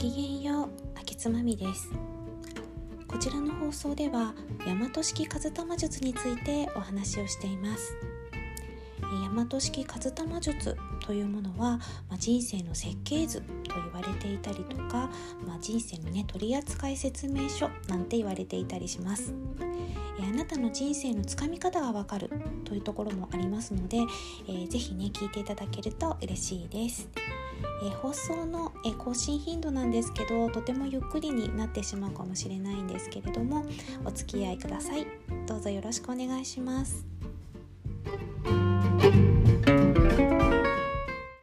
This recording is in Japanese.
きげんようあきつまみです。こちらの放送では大和式風玉術についてお話をしています。大和式和玉術というものは、まあ、人生の設計図と言われていたりとか、まあ、人生のね取扱い説明書なんて言われていたりします。えあなたの人生のつかみ方がわかるというところもありますので、えー、ぜひね聞いていただけると嬉しいです。えー、放送の、えー、更新頻度なんですけどとてもゆっくりになってしまうかもしれないんですけれどもお付き合いください。どうぞよろしくお願いします。Thank you.